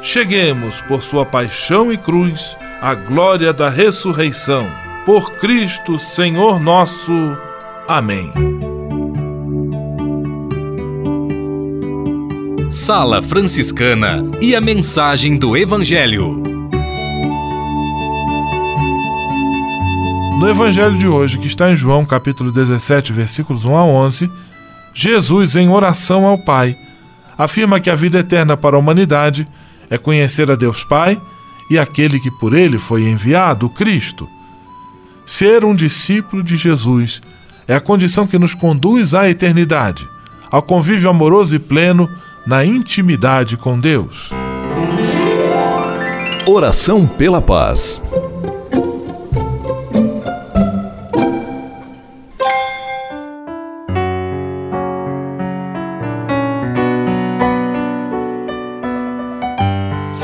cheguemos, por sua paixão e cruz, à glória da ressurreição. Por Cristo, Senhor nosso. Amém. Sala Franciscana e a mensagem do Evangelho. No Evangelho de hoje, que está em João capítulo 17, versículos 1 a 11, Jesus, em oração ao Pai, afirma que a vida eterna para a humanidade é conhecer a Deus Pai e aquele que por ele foi enviado, o Cristo. Ser um discípulo de Jesus é a condição que nos conduz à eternidade, ao convívio amoroso e pleno na intimidade com Deus. Oração pela paz.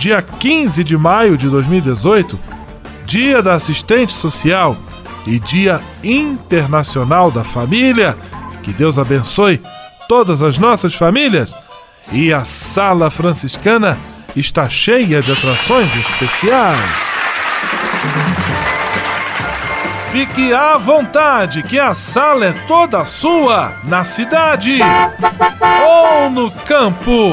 dia 15 de maio de 2018, Dia da Assistente Social e Dia Internacional da Família. Que Deus abençoe todas as nossas famílias. E a Sala Franciscana está cheia de atrações especiais. Fique à vontade, que a sala é toda sua, na cidade ou no campo.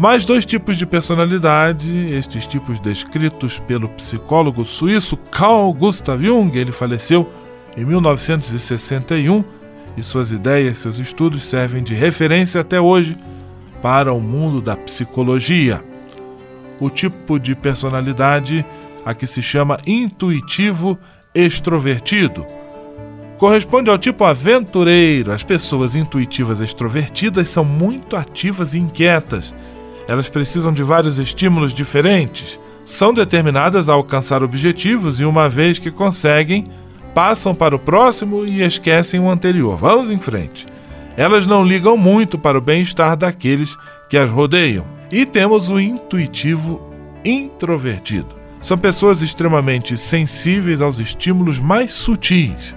Mais dois tipos de personalidade, estes tipos descritos pelo psicólogo suíço Carl Gustav Jung, ele faleceu em 1961 e suas ideias, seus estudos servem de referência até hoje para o mundo da psicologia. O tipo de personalidade a que se chama intuitivo extrovertido corresponde ao tipo aventureiro. As pessoas intuitivas extrovertidas são muito ativas e inquietas. Elas precisam de vários estímulos diferentes, são determinadas a alcançar objetivos e, uma vez que conseguem, passam para o próximo e esquecem o anterior. Vamos em frente. Elas não ligam muito para o bem-estar daqueles que as rodeiam. E temos o intuitivo introvertido. São pessoas extremamente sensíveis aos estímulos mais sutis.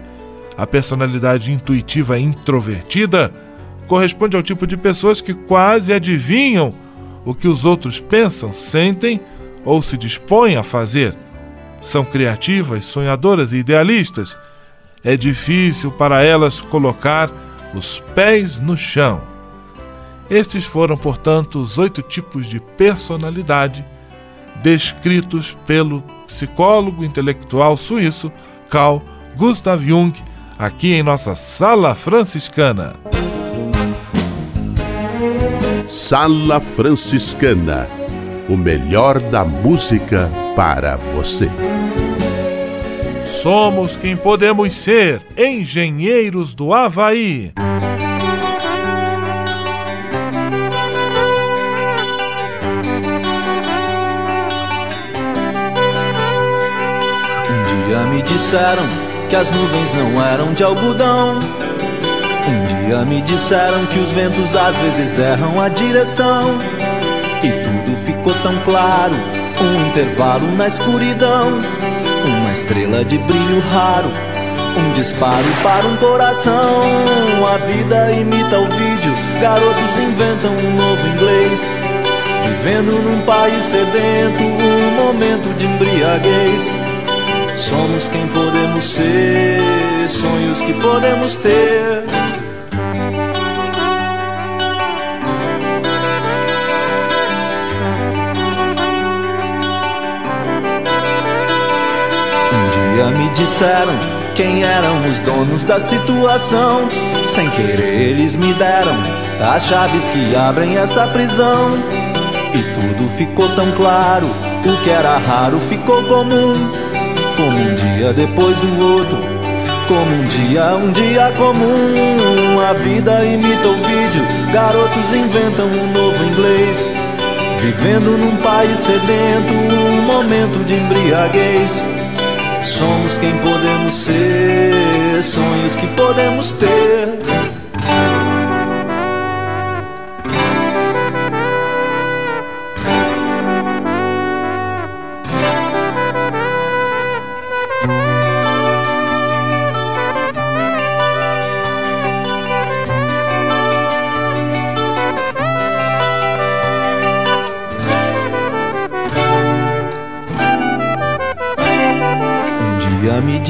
A personalidade intuitiva introvertida corresponde ao tipo de pessoas que quase adivinham o que os outros pensam, sentem ou se dispõem a fazer. São criativas, sonhadoras e idealistas. É difícil para elas colocar os pés no chão. Estes foram, portanto, os oito tipos de personalidade descritos pelo psicólogo intelectual suíço Carl Gustav Jung, aqui em nossa Sala Franciscana. Sala Franciscana o melhor da música para você. Somos quem podemos ser, engenheiros do Havaí. Um dia me disseram que as nuvens não eram de algodão. Dia me disseram que os ventos às vezes erram a direção. E tudo ficou tão claro, um intervalo na escuridão, uma estrela de brilho raro, um disparo para um coração. A vida imita o vídeo, garotos inventam um novo inglês. Vivendo num país sedento, um momento de embriaguez. Somos quem podemos ser, sonhos que podemos ter. Disseram quem eram os donos da situação. Sem querer, eles me deram as chaves que abrem essa prisão. E tudo ficou tão claro, o que era raro ficou comum. Como um dia depois do outro, como um dia, um dia comum. A vida imita o vídeo, garotos inventam um novo inglês. Vivendo num país sedento, um momento de embriaguez. Somos quem podemos ser, sonhos que podemos ter.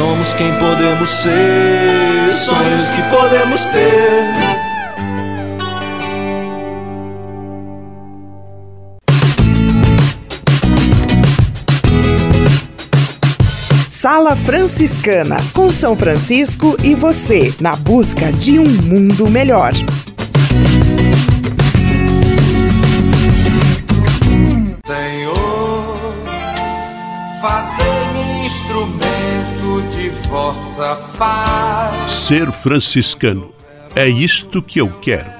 Somos quem podemos ser, sonhos que podemos ter. Sala Franciscana, com São Francisco e você, na busca de um mundo melhor. De vossa paz. Ser franciscano é isto que eu quero.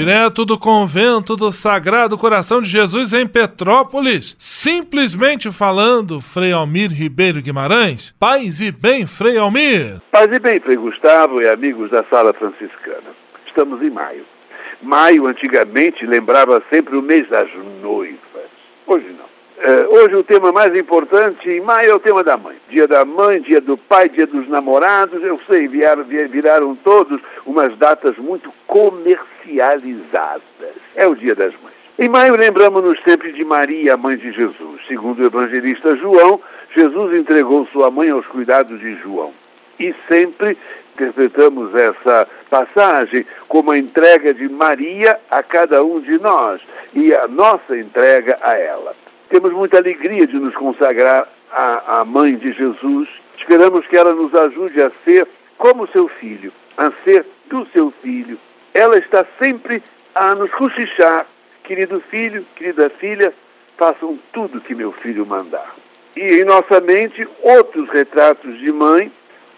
Direto do convento do Sagrado Coração de Jesus em Petrópolis, simplesmente falando, Frei Almir Ribeiro Guimarães. Paz e bem, Frei Almir. Paz e bem, Frei Gustavo e amigos da Sala Franciscana. Estamos em maio. Maio, antigamente, lembrava sempre o mês das noivas. Hoje não. Uh, hoje o tema mais importante em maio é o tema da mãe. Dia da mãe, dia do pai, dia dos namorados. Eu sei, viraram, viraram todos umas datas muito comercializadas. É o dia das mães. Em maio lembramos-nos sempre de Maria, mãe de Jesus. Segundo o evangelista João, Jesus entregou sua mãe aos cuidados de João. E sempre interpretamos essa passagem como a entrega de Maria a cada um de nós e a nossa entrega a ela. Temos muita alegria de nos consagrar à, à mãe de Jesus. Esperamos que ela nos ajude a ser como seu filho, a ser do seu filho. Ela está sempre a nos cochichar. Querido filho, querida filha, façam tudo que meu filho mandar. E em nossa mente, outros retratos de mãe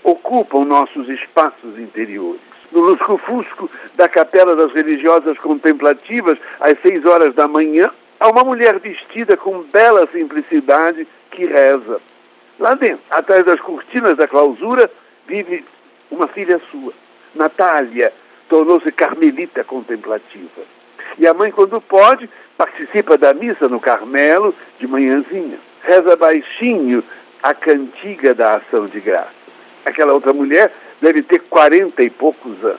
ocupam nossos espaços interiores. No lusco-fusco da Capela das Religiosas Contemplativas, às seis horas da manhã, Há uma mulher vestida com bela simplicidade que reza. Lá dentro, atrás das cortinas da clausura, vive uma filha sua. Natália tornou-se carmelita contemplativa. E a mãe, quando pode, participa da missa no Carmelo de manhãzinha. Reza baixinho a cantiga da ação de graça. Aquela outra mulher deve ter quarenta e poucos anos.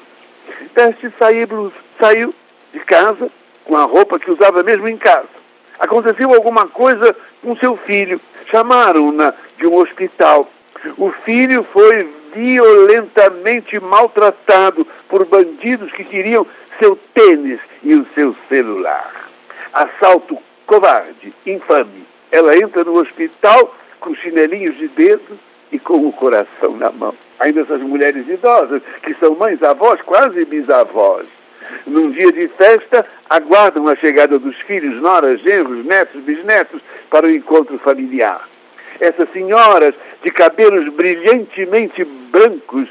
Veste sair blusa. Saiu de casa com a roupa que usava mesmo em casa. Aconteceu alguma coisa com seu filho. Chamaram-na de um hospital. O filho foi violentamente maltratado por bandidos que queriam seu tênis e o seu celular. Assalto covarde, infame. Ela entra no hospital com chinelinhos de dedo e com o coração na mão. Ainda essas mulheres idosas, que são mães, avós, quase bisavós num dia de festa, aguardam a chegada dos filhos, noras, genros, netos, bisnetos para o encontro familiar. Essas senhoras de cabelos brilhantemente brancos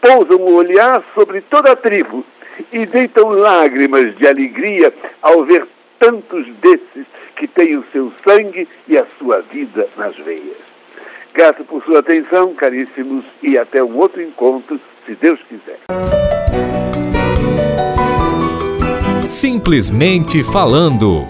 pousam o olhar sobre toda a tribo e deitam lágrimas de alegria ao ver tantos desses que têm o seu sangue e a sua vida nas veias. Grato por sua atenção, caríssimos, e até um outro encontro, se Deus quiser. Simplesmente falando.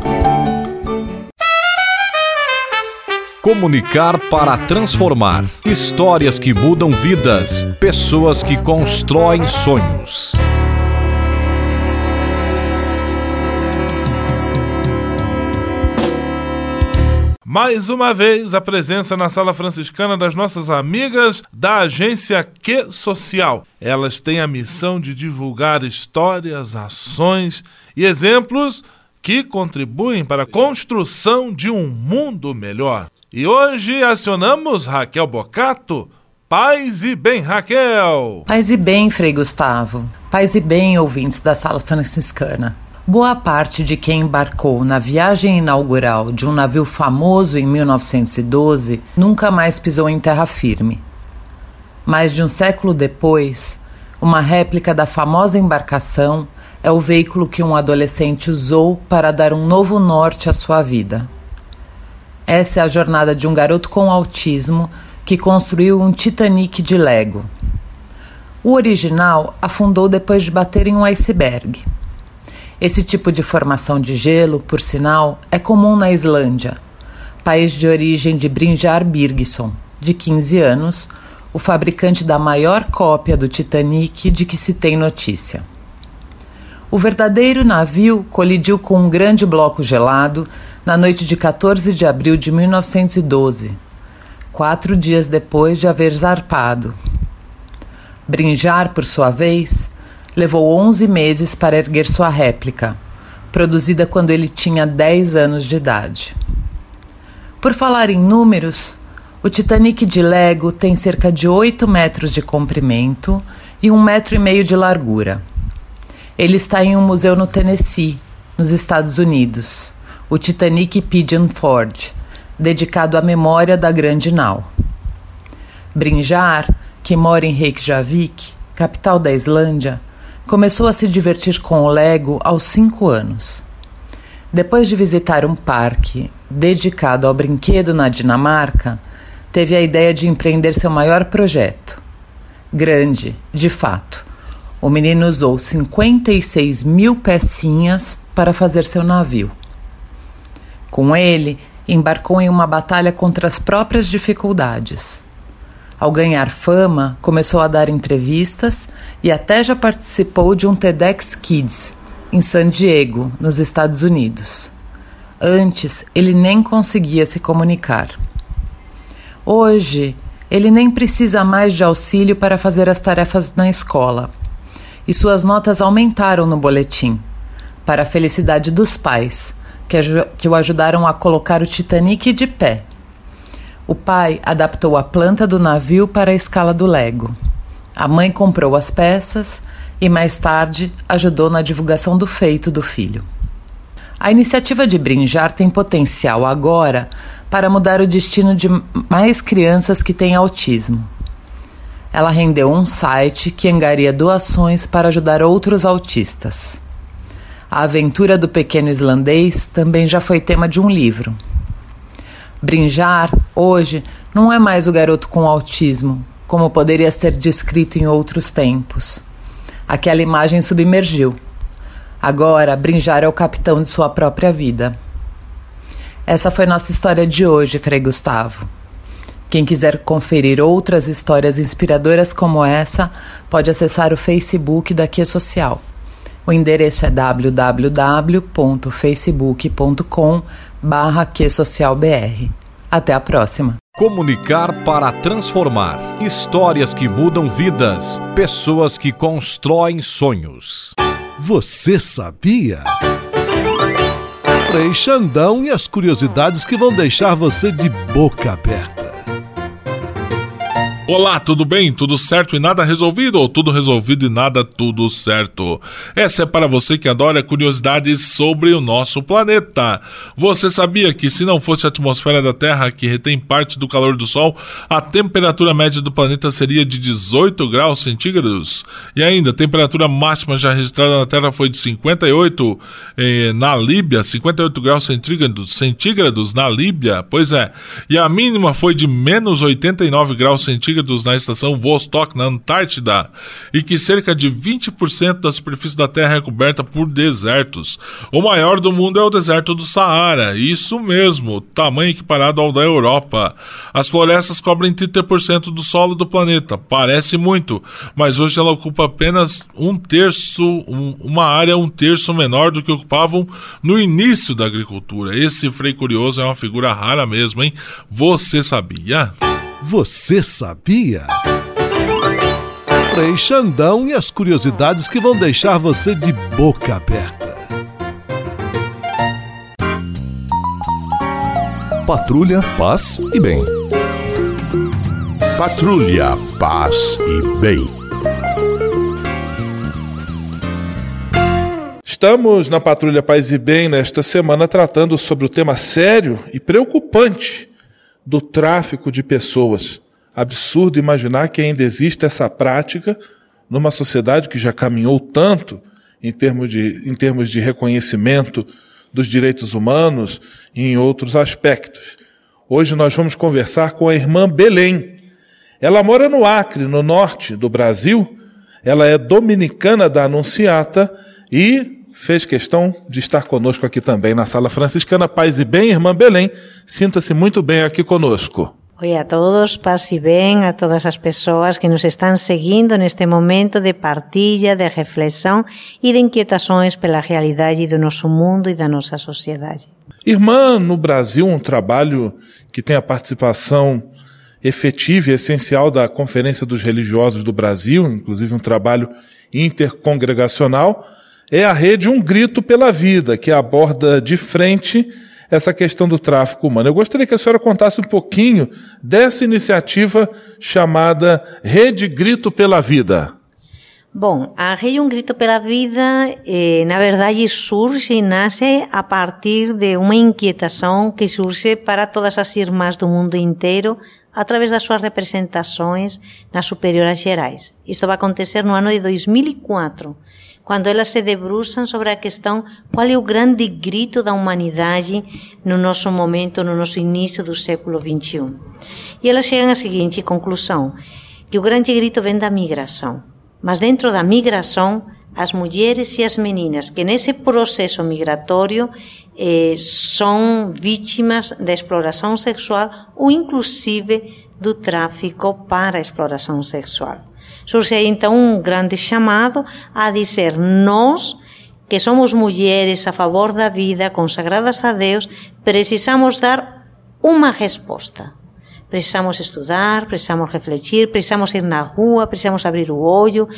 Comunicar para transformar. Histórias que mudam vidas. Pessoas que constroem sonhos. Mais uma vez a presença na sala franciscana das nossas amigas da agência Que Social. Elas têm a missão de divulgar histórias, ações e exemplos que contribuem para a construção de um mundo melhor. E hoje acionamos Raquel Bocato. Paz e bem, Raquel! Paz e bem, Frei Gustavo. Paz e bem, ouvintes da Sala Franciscana. Boa parte de quem embarcou na viagem inaugural de um navio famoso em 1912 nunca mais pisou em terra firme. Mais de um século depois, uma réplica da famosa embarcação é o veículo que um adolescente usou para dar um novo norte à sua vida. Essa é a jornada de um garoto com autismo que construiu um Titanic de Lego. O original afundou depois de bater em um iceberg. Esse tipo de formação de gelo, por sinal, é comum na Islândia, país de origem de Brynjar Birgisson, de 15 anos, o fabricante da maior cópia do Titanic de que se tem notícia. O verdadeiro navio colidiu com um grande bloco gelado na noite de 14 de abril de 1912, quatro dias depois de haver zarpado. Brinjar, por sua vez, levou 11 meses para erguer sua réplica, produzida quando ele tinha 10 anos de idade. Por falar em números, o Titanic de Lego tem cerca de 8 metros de comprimento e um metro e meio de largura. Ele está em um museu no Tennessee, nos Estados Unidos, o Titanic Pigeon Ford, dedicado à memória da grande nau. Brinjar, que mora em Reykjavik, capital da Islândia, Começou a se divertir com o Lego aos 5 anos. Depois de visitar um parque dedicado ao brinquedo na Dinamarca, teve a ideia de empreender seu maior projeto. Grande, de fato. O menino usou 56 mil pecinhas para fazer seu navio. Com ele, embarcou em uma batalha contra as próprias dificuldades. Ao ganhar fama, começou a dar entrevistas e até já participou de um TEDx Kids em San Diego, nos Estados Unidos. Antes, ele nem conseguia se comunicar. Hoje, ele nem precisa mais de auxílio para fazer as tarefas na escola. E suas notas aumentaram no boletim, para a felicidade dos pais, que, que o ajudaram a colocar o Titanic de pé o pai adaptou a planta do navio para a escala do Lego. A mãe comprou as peças e mais tarde ajudou na divulgação do feito do filho. A iniciativa de Brinjar tem potencial agora para mudar o destino de mais crianças que têm autismo. Ela rendeu um site que angaria doações para ajudar outros autistas. A aventura do pequeno islandês também já foi tema de um livro. Brinjar, hoje, não é mais o garoto com autismo, como poderia ser descrito em outros tempos. Aquela imagem submergiu. Agora, Brinjar é o capitão de sua própria vida. Essa foi nossa história de hoje, Frei Gustavo. Quem quiser conferir outras histórias inspiradoras como essa, pode acessar o Facebook da Kia Social. O endereço é www.facebook.com barra QSocialBR. Até a próxima. Comunicar para transformar. Histórias que mudam vidas. Pessoas que constroem sonhos. Você sabia? Frei Xandão e as curiosidades que vão deixar você de boca aberta. Olá, tudo bem? Tudo certo e nada resolvido? Ou tudo resolvido e nada tudo certo? Essa é para você que adora curiosidades sobre o nosso planeta. Você sabia que se não fosse a atmosfera da Terra que retém parte do calor do Sol, a temperatura média do planeta seria de 18 graus centígrados? E ainda, a temperatura máxima já registrada na Terra foi de 58 eh, na Líbia, 58 graus centígrados, centígrados na Líbia, pois é. E a mínima foi de menos 89 graus centígrados partígrados na estação Vostok, na Antártida, e que cerca de 20% da superfície da Terra é coberta por desertos. O maior do mundo é o deserto do Saara, isso mesmo, tamanho equiparado ao da Europa. As florestas cobrem 30% do solo do planeta, parece muito, mas hoje ela ocupa apenas um terço, um, uma área um terço menor do que ocupavam no início da agricultura. Esse Frei Curioso é uma figura rara mesmo, hein? Você sabia? Você sabia? Frei Xandão e as curiosidades que vão deixar você de boca aberta. Patrulha, paz e bem. Patrulha, paz e bem. Estamos na Patrulha Paz e Bem nesta semana tratando sobre o tema sério e preocupante do tráfico de pessoas. Absurdo imaginar que ainda existe essa prática numa sociedade que já caminhou tanto em termos de, em termos de reconhecimento dos direitos humanos e em outros aspectos. Hoje nós vamos conversar com a irmã Belém. Ela mora no Acre, no norte do Brasil. Ela é dominicana da Anunciata e fez questão de estar conosco aqui também na Sala Franciscana. Paz e bem, irmã Belém, sinta-se muito bem aqui conosco. Oi a todos, paz e bem a todas as pessoas que nos estão seguindo neste momento de partilha, de reflexão e de inquietações pela realidade do nosso mundo e da nossa sociedade. Irmã, no Brasil, um trabalho que tem a participação efetiva e essencial da Conferência dos Religiosos do Brasil, inclusive um trabalho intercongregacional, é a rede Um Grito pela Vida, que aborda de frente essa questão do tráfico humano. Eu gostaria que a senhora contasse um pouquinho dessa iniciativa chamada Rede Grito pela Vida. Bom, a Rede Um Grito pela Vida, eh, na verdade, surge e nasce a partir de uma inquietação que surge para todas as irmãs do mundo inteiro através das suas representações nas superioras gerais. Isto vai acontecer no ano de 2004 quando elas se debruçam sobre a questão qual é o grande grito da humanidade no nosso momento, no nosso início do século XXI. E elas chegam à seguinte conclusão, que o grande grito vem da migração. Mas dentro da migração, as mulheres e as meninas que nesse processo migratório eh, são vítimas da exploração sexual ou inclusive do tráfico para a exploração sexual. Surge aí então um grande chamado a dizer: nós, que somos mulheres a favor da vida, consagradas a Deus, precisamos dar uma resposta. Precisamos estudar, precisamos refletir, precisamos ir na rua, precisamos abrir o olho,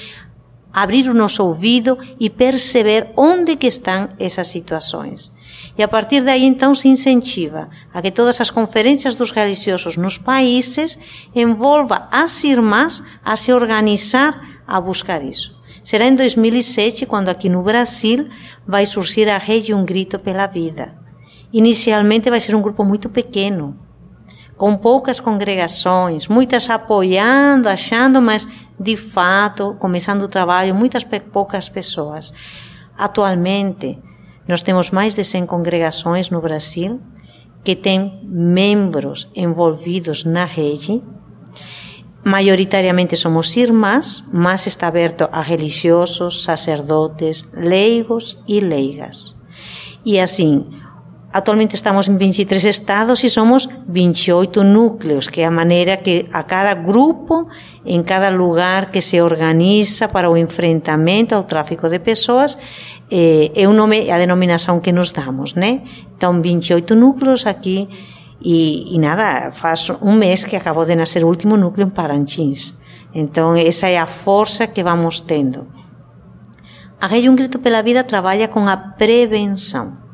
abrir o nosso ouvido e perceber onde que estão essas situações. E a partir daí então se incentiva a que todas as conferências dos religiosos nos países envolva as irmãs a se organizar a buscar isso. Será em 2007 quando aqui no Brasil vai surgir a rede Um Grito pela Vida. Inicialmente vai ser um grupo muito pequeno, com poucas congregações, muitas apoiando, achando, mas de fato, começando o trabalho, muitas poucas pessoas. Atualmente, nós temos mais de 100 congregações no Brasil que têm membros envolvidos na rede. Maioritariamente somos irmãs, mas está aberto a religiosos, sacerdotes, leigos e leigas. E assim, Atualmente estamos em 23 estados e somos 28 núcleos, que é a maneira que a cada grupo, em cada lugar que se organiza para o enfrentamento ao tráfico de pessoas, é, é o nome, a denominação que nos damos, né? Então, 28 núcleos aqui e, e nada, faz um mês que acabou de nascer o último núcleo em Parantins. Então, essa é a força que vamos tendo. A Rede Um Grito pela Vida trabalha com a prevenção.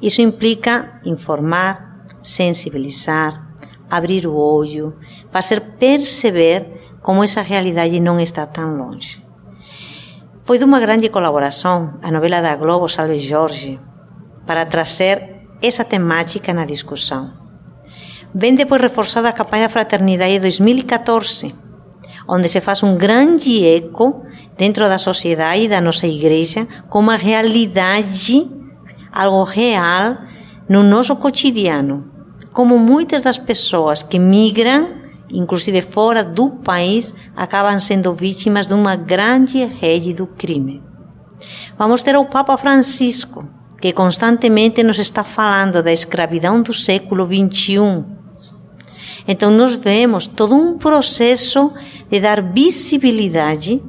Isso implica informar, sensibilizar, abrir o olho, fazer perceber como essa realidade não está tão longe. Foi de uma grande colaboração a novela da Globo Salve Jorge para trazer essa temática na discussão. Vem depois reforçada a campanha Fraternidade 2014, onde se faz um grande eco dentro da sociedade e da nossa igreja com uma realidade, algo real no nosso cotidiano. Como muitas das pessoas que migram inclusive fora do país, acabam sendo vítimas de uma grande rede do crime. Vamos ter o Papa Francisco, que constantemente nos está falando da escravidão do século XXI. Então, nós vemos todo um processo de dar visibilidade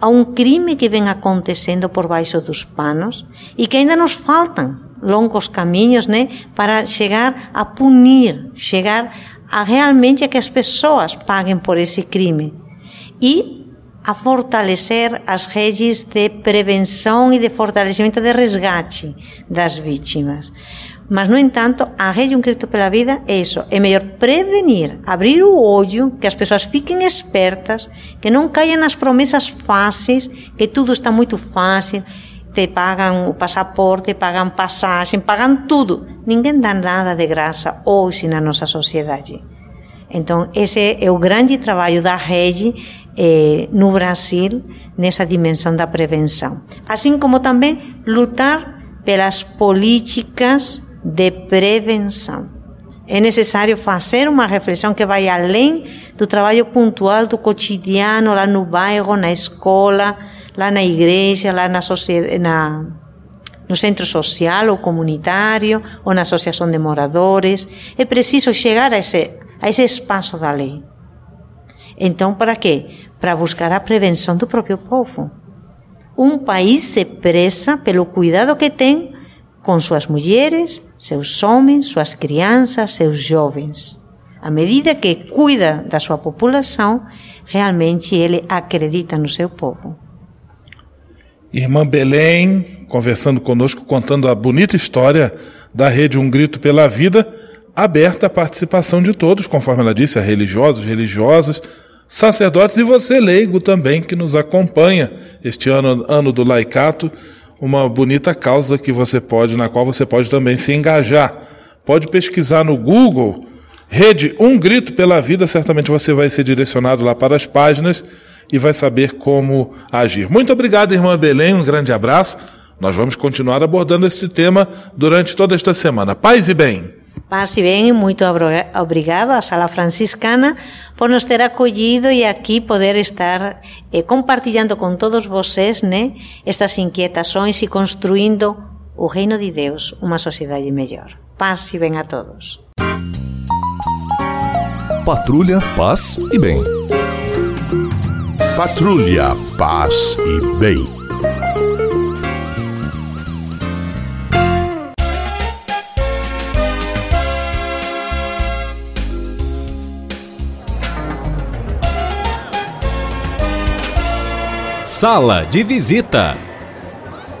a um crime que vem acontecendo por baixo dos panos e que ainda nos faltam longos caminhos né, para chegar a punir, chegar a realmente que as pessoas paguem por esse crime. E a fortalecer as redes de prevenção e de fortalecimento de resgate das vítimas. Mas, no entanto, a rede Um Crédito pela Vida é isso. É melhor prevenir, abrir o olho, que as pessoas fiquem espertas, que não caiam nas promessas fáceis, que tudo está muito fácil, te pagam o passaporte, pagam passagem, pagam tudo. Ninguém dá nada de graça hoje na nossa sociedade. Então, esse é o grande trabalho da rede eh, no Brasil nessa dimensão da prevenção. Assim como também lutar pelas políticas de prevenção. É necessário fazer uma reflexão que vai além do trabalho pontual do cotidiano, lá no bairro, na escola, lá na igreja, lá na sociedade, na, no centro social ou comunitário, ou na associação de moradores. É preciso chegar a esse, a esse espaço da lei. Então, para quê? Para buscar a prevenção do próprio povo. Um país se preza pelo cuidado que tem com suas mulheres, seus homens, suas crianças, seus jovens. À medida que cuida da sua população, realmente ele acredita no seu povo. Irmã Belém, conversando conosco, contando a bonita história da rede Um Grito pela Vida, aberta à participação de todos, conforme ela disse, a religiosos, religiosas, sacerdotes e você leigo também que nos acompanha este ano, ano do laicato, uma bonita causa que você pode, na qual você pode também se engajar. Pode pesquisar no Google, rede Um Grito pela Vida, certamente você vai ser direcionado lá para as páginas e vai saber como agir. Muito obrigado, irmã Belém, um grande abraço. Nós vamos continuar abordando este tema durante toda esta semana. Paz e bem. Paz e bem, muito obrigado à Sala Franciscana por nos ter acolhido e aqui poder estar eh, compartilhando com todos vocês né, estas inquietações e construindo o reino de Deus, uma sociedade melhor. Paz e bem a todos. Patrulha, paz e bem. Patrulha, paz e bem. Sala de visita.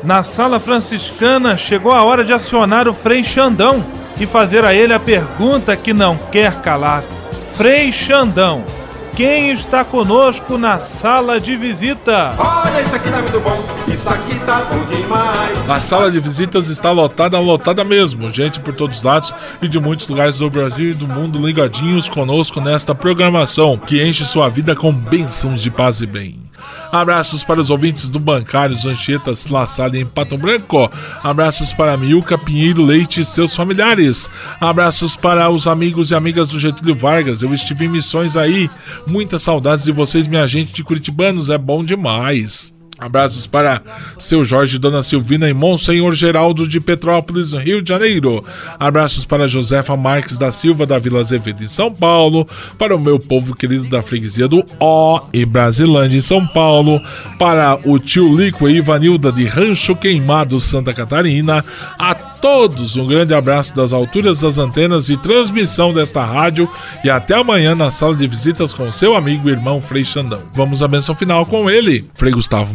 Na sala franciscana chegou a hora de acionar o Frei Xandão e fazer a ele a pergunta que não quer calar. Frei Xandão, quem está conosco na sala de visita? Olha, isso aqui tá muito bom, isso aqui tá bom demais. A sala de visitas está lotada, lotada mesmo. Gente por todos os lados e de muitos lugares do Brasil e do mundo ligadinhos conosco nesta programação que enche sua vida com bênçãos de paz e bem. Abraços para os ouvintes do Bancários Anchetas La Salle em Pato Branco. Abraços para Milka Pinheiro Leite e seus familiares. Abraços para os amigos e amigas do Getúlio Vargas. Eu estive em missões aí. Muitas saudades de vocês, minha gente de Curitibanos. É bom demais. Abraços para seu Jorge Dona Silvina e Monsenhor Geraldo de Petrópolis, no Rio de Janeiro. Abraços para Josefa Marques da Silva da Vila Azevedo em São Paulo. Para o meu povo querido da freguesia do Ó e Brasilândia em São Paulo. Para o tio Lico e Ivanilda de Rancho Queimado, Santa Catarina. A todos um grande abraço das alturas das antenas e transmissão desta rádio. E até amanhã na sala de visitas com seu amigo e irmão Frei Xandão. Vamos à benção final com ele, Frei Gustavo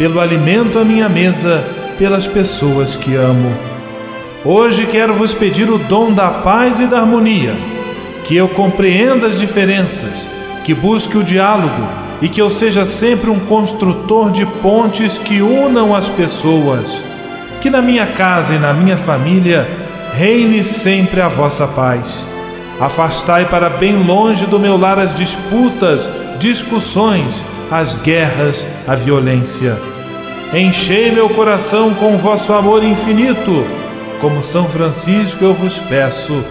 pelo alimento à minha mesa, pelas pessoas que amo. Hoje quero vos pedir o dom da paz e da harmonia, que eu compreenda as diferenças, que que busque o diálogo e que eu seja sempre um construtor de pontes que unam as pessoas. Que na minha casa e na minha família reine sempre a vossa paz. Afastai para bem longe do meu lar as disputas, discussões, as guerras, a violência. Enchei meu coração com vosso amor infinito. Como São Francisco eu vos peço,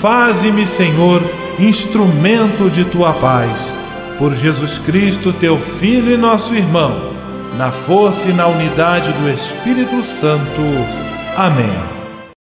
faze-me, Senhor, instrumento de tua paz. Por Jesus Cristo, teu Filho e nosso irmão, na força e na unidade do Espírito Santo. Amém.